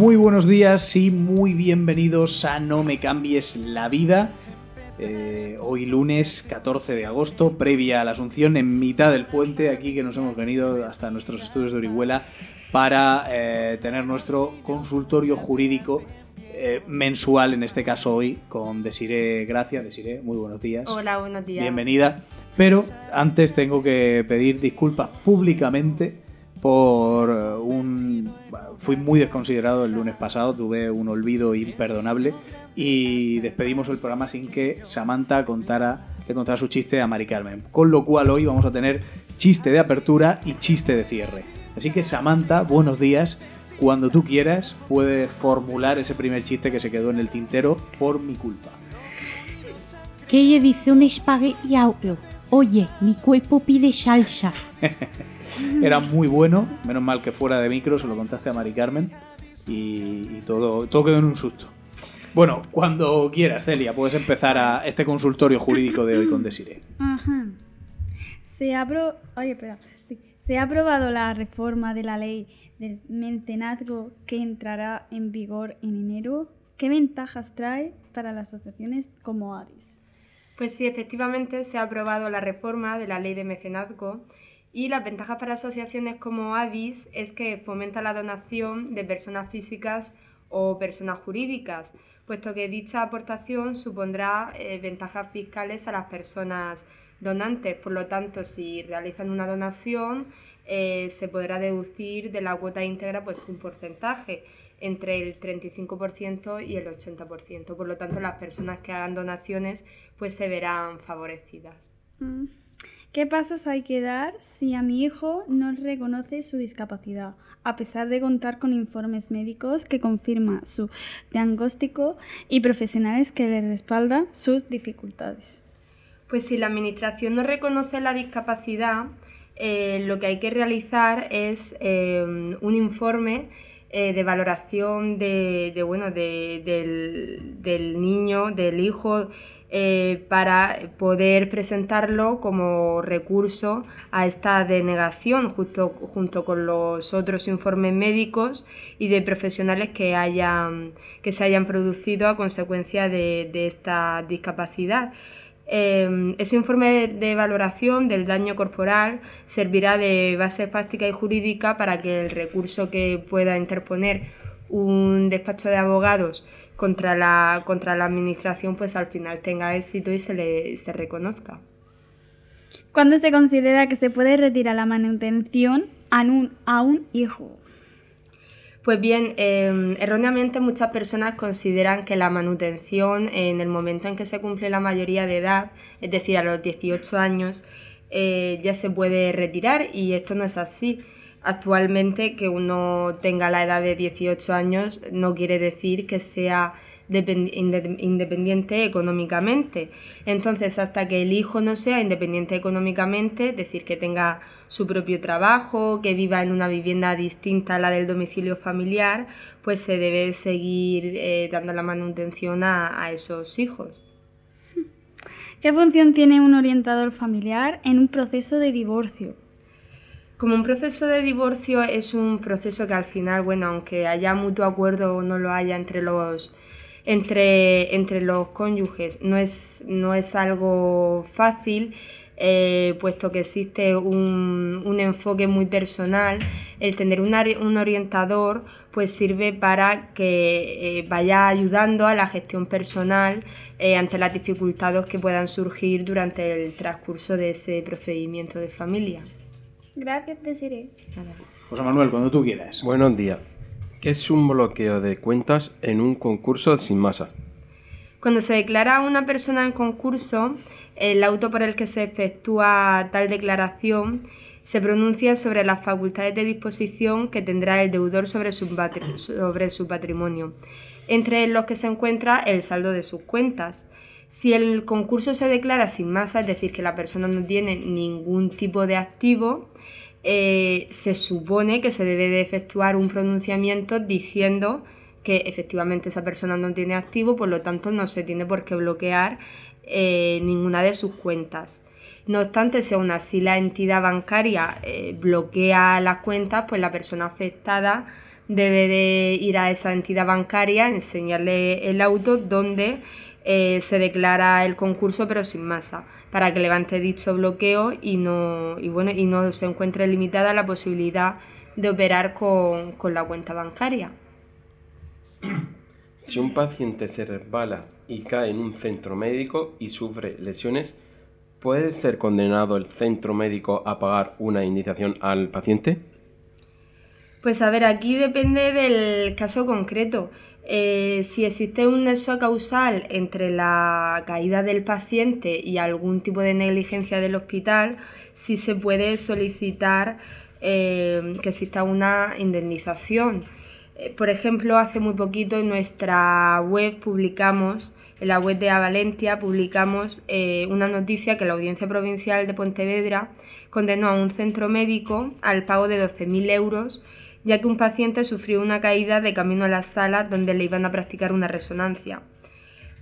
Muy buenos días y muy bienvenidos a No me cambies la vida. Eh, hoy lunes 14 de agosto, previa a la Asunción, en mitad del puente, aquí que nos hemos venido hasta nuestros estudios de Orihuela para eh, tener nuestro consultorio jurídico eh, mensual, en este caso hoy, con Desiré Gracia. Desiré, muy buenos días. Hola, buenos días. Bienvenida. Pero antes tengo que pedir disculpas públicamente por eh, un... Fui muy desconsiderado el lunes pasado, tuve un olvido imperdonable y despedimos el programa sin que Samantha contara, su chiste a Mari Carmen. Con lo cual hoy vamos a tener chiste de apertura y chiste de cierre. Así que Samantha, buenos días. Cuando tú quieras, puedes formular ese primer chiste que se quedó en el tintero por mi culpa. ¿Qué dice un espagueti audio? Oye, mi cuerpo pide salsa. Era muy bueno, menos mal que fuera de micro, se lo contaste a Mari Carmen y, y todo, todo quedó en un susto. Bueno, cuando quieras, Celia, puedes empezar a este consultorio jurídico de hoy con Desiree. Ajá. Se ha, apro- Oye, espera. Sí. Se ha aprobado la reforma de la ley del mecenazgo que entrará en vigor en enero. ¿Qué ventajas trae para las asociaciones como ADIS? Pues sí, efectivamente se ha aprobado la reforma de la ley de mecenazgo y las ventajas para asociaciones como ADIS es que fomenta la donación de personas físicas o personas jurídicas, puesto que dicha aportación supondrá eh, ventajas fiscales a las personas donantes. Por lo tanto, si realizan una donación, eh, se podrá deducir de la cuota íntegra pues, un porcentaje entre el 35% y el 80%. Por lo tanto, las personas que hagan donaciones pues, se verán favorecidas. Mm. ¿Qué pasos hay que dar si a mi hijo no reconoce su discapacidad, a pesar de contar con informes médicos que confirman su diagnóstico y profesionales que le respaldan sus dificultades? Pues si la Administración no reconoce la discapacidad, eh, lo que hay que realizar es eh, un informe eh, de valoración de, de, bueno, de- del, del niño, del hijo, eh, para poder presentarlo como recurso a esta denegación justo, junto con los otros informes médicos y de profesionales que, hayan, que se hayan producido a consecuencia de, esta discapacidad. Eh, ese informe de, de valoración del daño corporal servirá de base fáctica y jurídica para que el recurso que pueda interponer un despacho de abogados contra la, contra la administración pues al final tenga éxito y se le se reconozca. ¿Cuándo se considera que se puede retirar la manutención a un, a un hijo? Pues bien, eh, erróneamente muchas personas consideran que la manutención en el momento en que se cumple la mayoría de edad, es decir, a los 18 años, eh, ya se puede retirar y esto no es así. Actualmente que uno tenga la edad de 18 años no quiere decir que sea depen- inde- independiente económicamente. Entonces, hasta que el hijo no sea independiente económicamente, es decir, que tenga su propio trabajo, que viva en una vivienda distinta a la del domicilio familiar, pues se debe seguir eh, dando la manutención a, a esos hijos. ¿Qué función tiene un orientador familiar en un proceso de divorcio? Como un proceso de divorcio es un proceso que al final, bueno, aunque haya mutuo acuerdo o no lo haya entre los entre, entre los cónyuges, no es, no es algo fácil, eh, puesto que existe un, un enfoque muy personal. El tener un, orientador pues sirve para que eh, vaya ayudando a la gestión personal eh, ante las dificultades que puedan surgir durante el transcurso de ese procedimiento de familia. Gracias, Desiree. José Manuel, cuando tú quieras. Buenos días. ¿Qué es un bloqueo de cuentas en un concurso sin masa? Cuando se declara a una persona en concurso, el auto por el que se efectúa tal declaración se pronuncia sobre las facultades de disposición que tendrá el deudor sobre su, sobre su patrimonio, entre los que se encuentra el saldo de sus cuentas. Si el concurso se declara sin masa, es decir, que la persona no tiene ningún tipo de activo, eh, se supone que se debe de efectuar un pronunciamiento diciendo que efectivamente esa persona no tiene activo, por lo tanto no se tiene por qué bloquear eh, ninguna de sus cuentas. No obstante, si aún así la entidad bancaria eh, bloquea las cuentas, pues la persona afectada debe de ir a esa entidad bancaria, enseñarle el auto donde eh, se declara el concurso pero sin masa, para que levante dicho bloqueo y no, y bueno, y no se encuentre limitada la posibilidad de operar con, con la cuenta bancaria. Si un paciente se resbala y cae en un centro médico y sufre lesiones, ¿puede ser condenado el centro médico a pagar una indemnización al paciente? Pues a ver, aquí depende del caso concreto. Eh, si existe un nexo causal entre la caída del paciente y algún tipo de negligencia del hospital, sí se puede solicitar eh, que exista una indemnización. Eh, por ejemplo, hace muy poquito en nuestra web publicamos, en la web de Avalentia, publicamos una noticia que la Audiencia Provincial de Pontevedra condenó a un centro médico al pago de 12.000 euros ya que un paciente sufrió una caída de camino a la sala donde le iban a practicar una resonancia.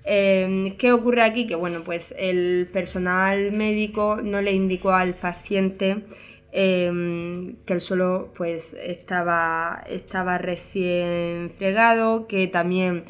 Em, ¿Qué ocurre aquí? Que bueno, pues el personal médico no le indicó al paciente em, que el suelo pues estaba, estaba recién fregado, que también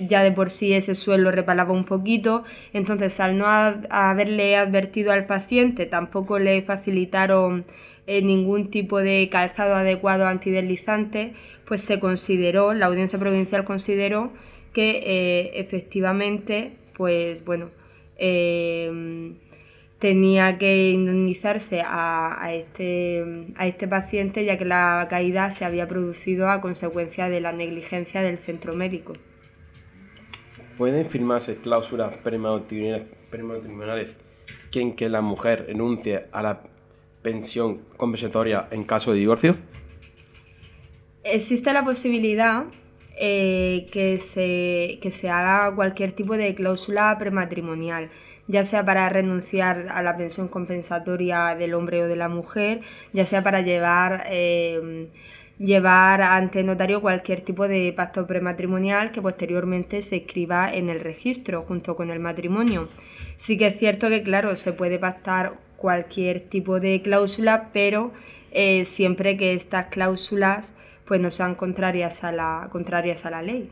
ya de por sí ese suelo repalaba un poquito, entonces al no haberle advertido al paciente tampoco le facilitaron eh, ningún tipo de calzado adecuado antideslizante, pues se consideró, la audiencia provincial consideró que eh, efectivamente, pues bueno, em, tenía que indemnizarse a, este, a este paciente ya que la caída se había producido a consecuencia de la negligencia del centro médico. ¿Pueden firmarse cláusulas prematrimoniales en que la mujer renuncie a la pensión compensatoria en caso de divorcio? Existe la posibilidad eh, que, se, que se haga cualquier tipo de cláusula prematrimonial, ya sea para renunciar a la pensión compensatoria del hombre o de la mujer, ya sea para llevar, eh, llevar ante notario cualquier tipo de pacto prematrimonial que posteriormente se escriba en el registro junto con el matrimonio. Sí que es cierto que, claro, se puede pactar cualquier tipo de cláusula, pero eh, siempre que estas cláusulas pues no sean contrarias a la, contrarias a la ley.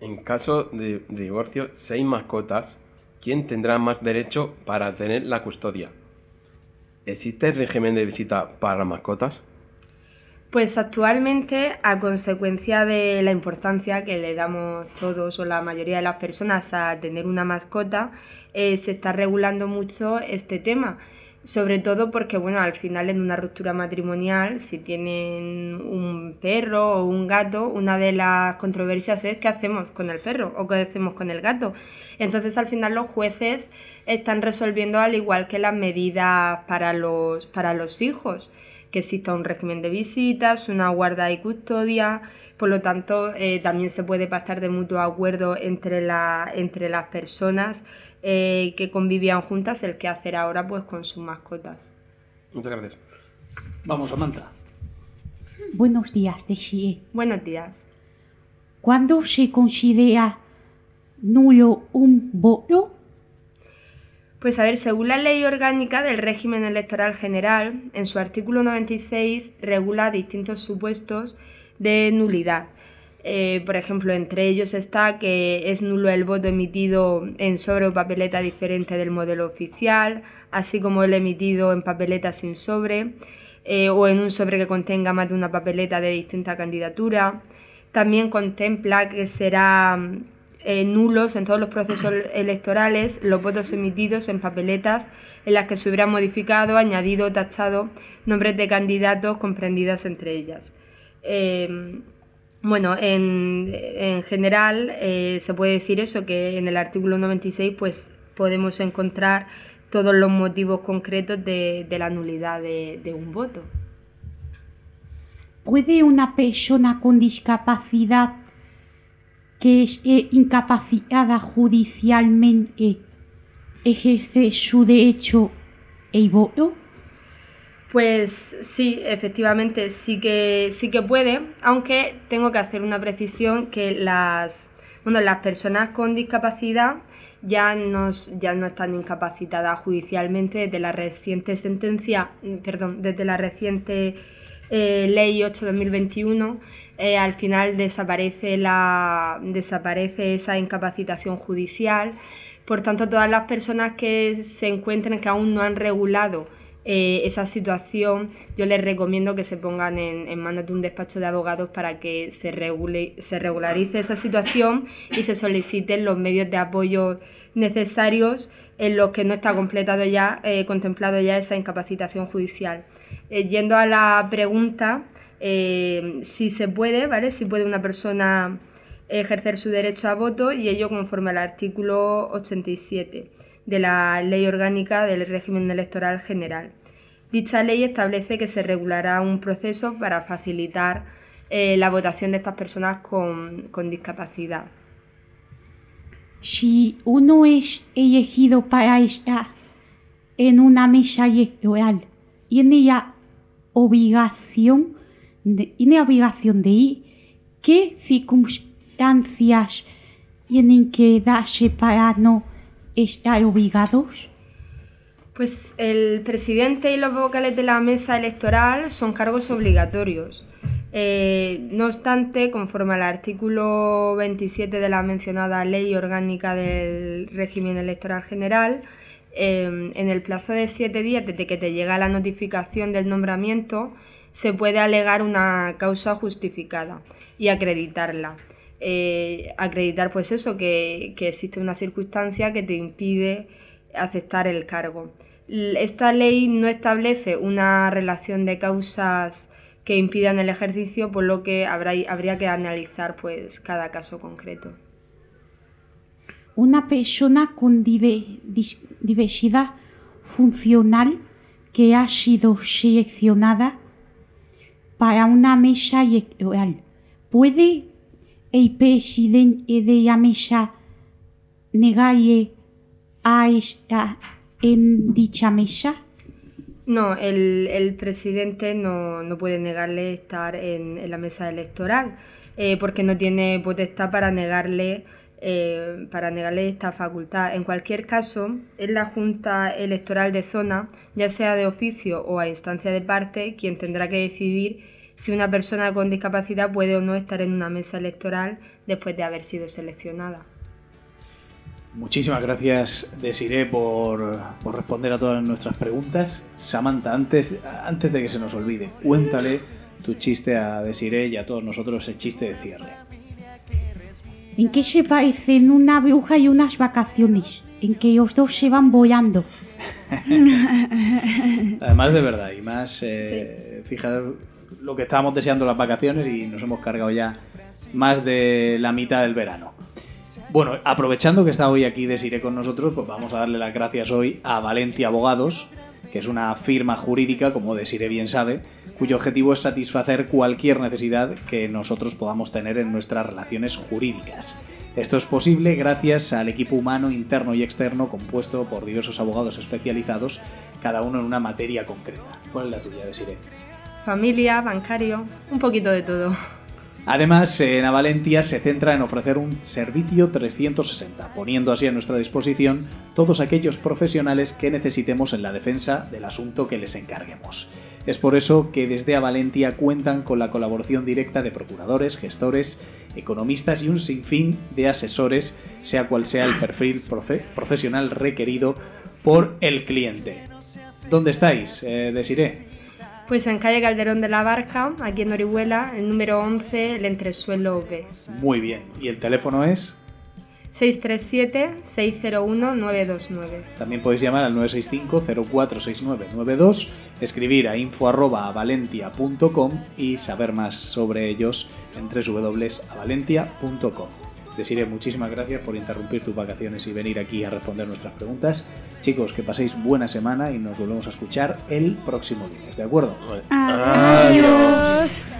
En caso de, divorcio, seis mascotas, ¿quién tendrá más derecho para tener la custodia? ¿Existe régimen de visita para mascotas? Pues actualmente, a consecuencia de la importancia que le damos todos o la mayoría de las personas a tener una mascota, eh, se está regulando mucho este tema. Sobre todo porque, bueno, al final en una ruptura matrimonial, si tienen un perro o un gato, una de las controversias es qué hacemos con el perro o qué hacemos con el gato. Entonces, al final los jueces están resolviendo al igual que las medidas para los, para los hijos, que exista un régimen de visitas, una guarda y custodia, por lo tanto, eh, también se puede pactar de mutuo acuerdo entre, la, entre las personas eh, que convivían juntas el que hacer ahora pues con sus mascotas. Muchas gracias. Vamos, Samantha. Buenos días, Deshie. Buenos días. ¿Cuándo se considera nulo un voto? Pues a ver, según la ley orgánica del régimen electoral general, en su artículo 96 regula distintos supuestos de nulidad. Eh, por ejemplo, entre ellos está que es nulo el voto emitido en sobre o papeleta diferente del modelo oficial, así como el emitido en papeleta sin sobre eh, o en un sobre que contenga más de una papeleta de distinta candidatura. También contempla que será eh, nulos en todos los procesos electorales los votos emitidos en papeletas en las que se hubiera modificado, añadido o tachado nombres de candidatos comprendidas entre ellas. Bueno, en, general eh, se puede decir eso, que en el artículo 96 pues, podemos encontrar todos los motivos concretos de, de la nulidad de, de un voto. ¿Puede una persona con discapacidad que es eh, incapacitada judicialmente ejercer su derecho el voto? Pues sí, efectivamente sí que sí que puede, aunque tengo que hacer una precisión que las bueno, las personas con discapacidad ya no, ya no están incapacitadas judicialmente desde la reciente sentencia, perdón, desde la reciente eh, ley 8-2021, eh, al final desaparece, la, desaparece esa incapacitación judicial. Por tanto, todas las personas que se encuentren que aún no han regulado eh, esa situación, yo les recomiendo que se pongan en, manos de un despacho de abogados para que se, regule, se regularice esa situación y se soliciten los medios de apoyo necesarios en los que no está completado ya, eh, contemplado ya esa incapacitación judicial. Yendo a la pregunta, eh, si se puede, ¿vale? Si puede una persona ejercer su derecho a voto y ello conforme al artículo 87 de la Ley Orgánica del Régimen Electoral General. Dicha ley establece que se regulará un proceso para facilitar eh, la votación de estas personas con, con, discapacidad. Si uno es elegido para estar en una mesa electoral, tiene la obligación de, de ir, ¿qué circunstancias tienen que darse para no estar obligados? Pues el presidente y los vocales de la mesa electoral son cargos obligatorios. Eh, no obstante, conforme al artículo 27 de la mencionada Ley Orgánica del Régimen Electoral General, eh, en el plazo de siete días desde que te llega la notificación del nombramiento, se puede alegar una causa justificada y acreditarla. Eh, acreditar pues eso, que, que existe una circunstancia que te impide aceptar el cargo. Esta ley no establece una relación de causas que impidan el ejercicio, por lo que habrá, habría que analizar pues cada caso concreto. Una persona con diversidad funcional que ha sido seleccionada para una mesa electoral, ¿puede el presidente de la mesa negarle a estar en dicha mesa? No, el, el presidente no, no, puede negarle estar en, en la mesa electoral eh, porque no tiene potestad para negarle, eh, para negarle esta facultad. En cualquier caso, es la Junta Electoral de Zona, ya sea de oficio o a instancia de parte, quien tendrá que decidir si una persona con discapacidad puede o no estar en una mesa electoral después de haber sido seleccionada. Muchísimas gracias, Desiree, por, por, responder a todas nuestras preguntas. Samantha, antes, antes de que se nos olvide, cuéntale tu chiste a Desiree y a todos nosotros el chiste de cierre. ¿En qué se parecen una bruja y unas vacaciones? En que los dos se van volando. Además de verdad, y más, eh, sí. Lo que estábamos deseando las vacaciones y nos hemos cargado ya más de la mitad del verano. Bueno, aprovechando que está hoy aquí Desiree con nosotros, pues vamos a darle las gracias hoy a Valentia Abogados, que es una firma jurídica, como Desiree bien sabe, cuyo objetivo es satisfacer cualquier necesidad que nosotros podamos tener en nuestras relaciones jurídicas. Esto es posible gracias al equipo humano interno y externo compuesto por diversos abogados especializados, cada uno en una materia concreta. ¿Cuál es la tuya, Desiree? Familia, bancario, un poquito de todo. Además, en Avalentia se centra en ofrecer un servicio 360, poniendo así a nuestra disposición todos aquellos profesionales que necesitemos en la defensa del asunto que les encarguemos. Es por eso que desde Avalentia cuentan con la colaboración directa de procuradores, gestores, economistas y un sinfín de asesores, sea cual sea el perfil profe profesional requerido por el cliente. ¿Dónde estáis, eh, Desiree? Pues en calle Calderón de la Barca, aquí en Orihuela, el número 11, el entresuelo B. Muy bien. ¿Y el teléfono es? 637-601-929. También podéis llamar al 965-046992, escribir a info.valentia.com y saber más sobre ellos en www.avalentia.com. Desiree, muchísimas gracias por interrumpir tus vacaciones y venir aquí a responder nuestras preguntas. Chicos, que paséis buena semana y nos volvemos a escuchar el próximo lunes, ¿de acuerdo? Adiós.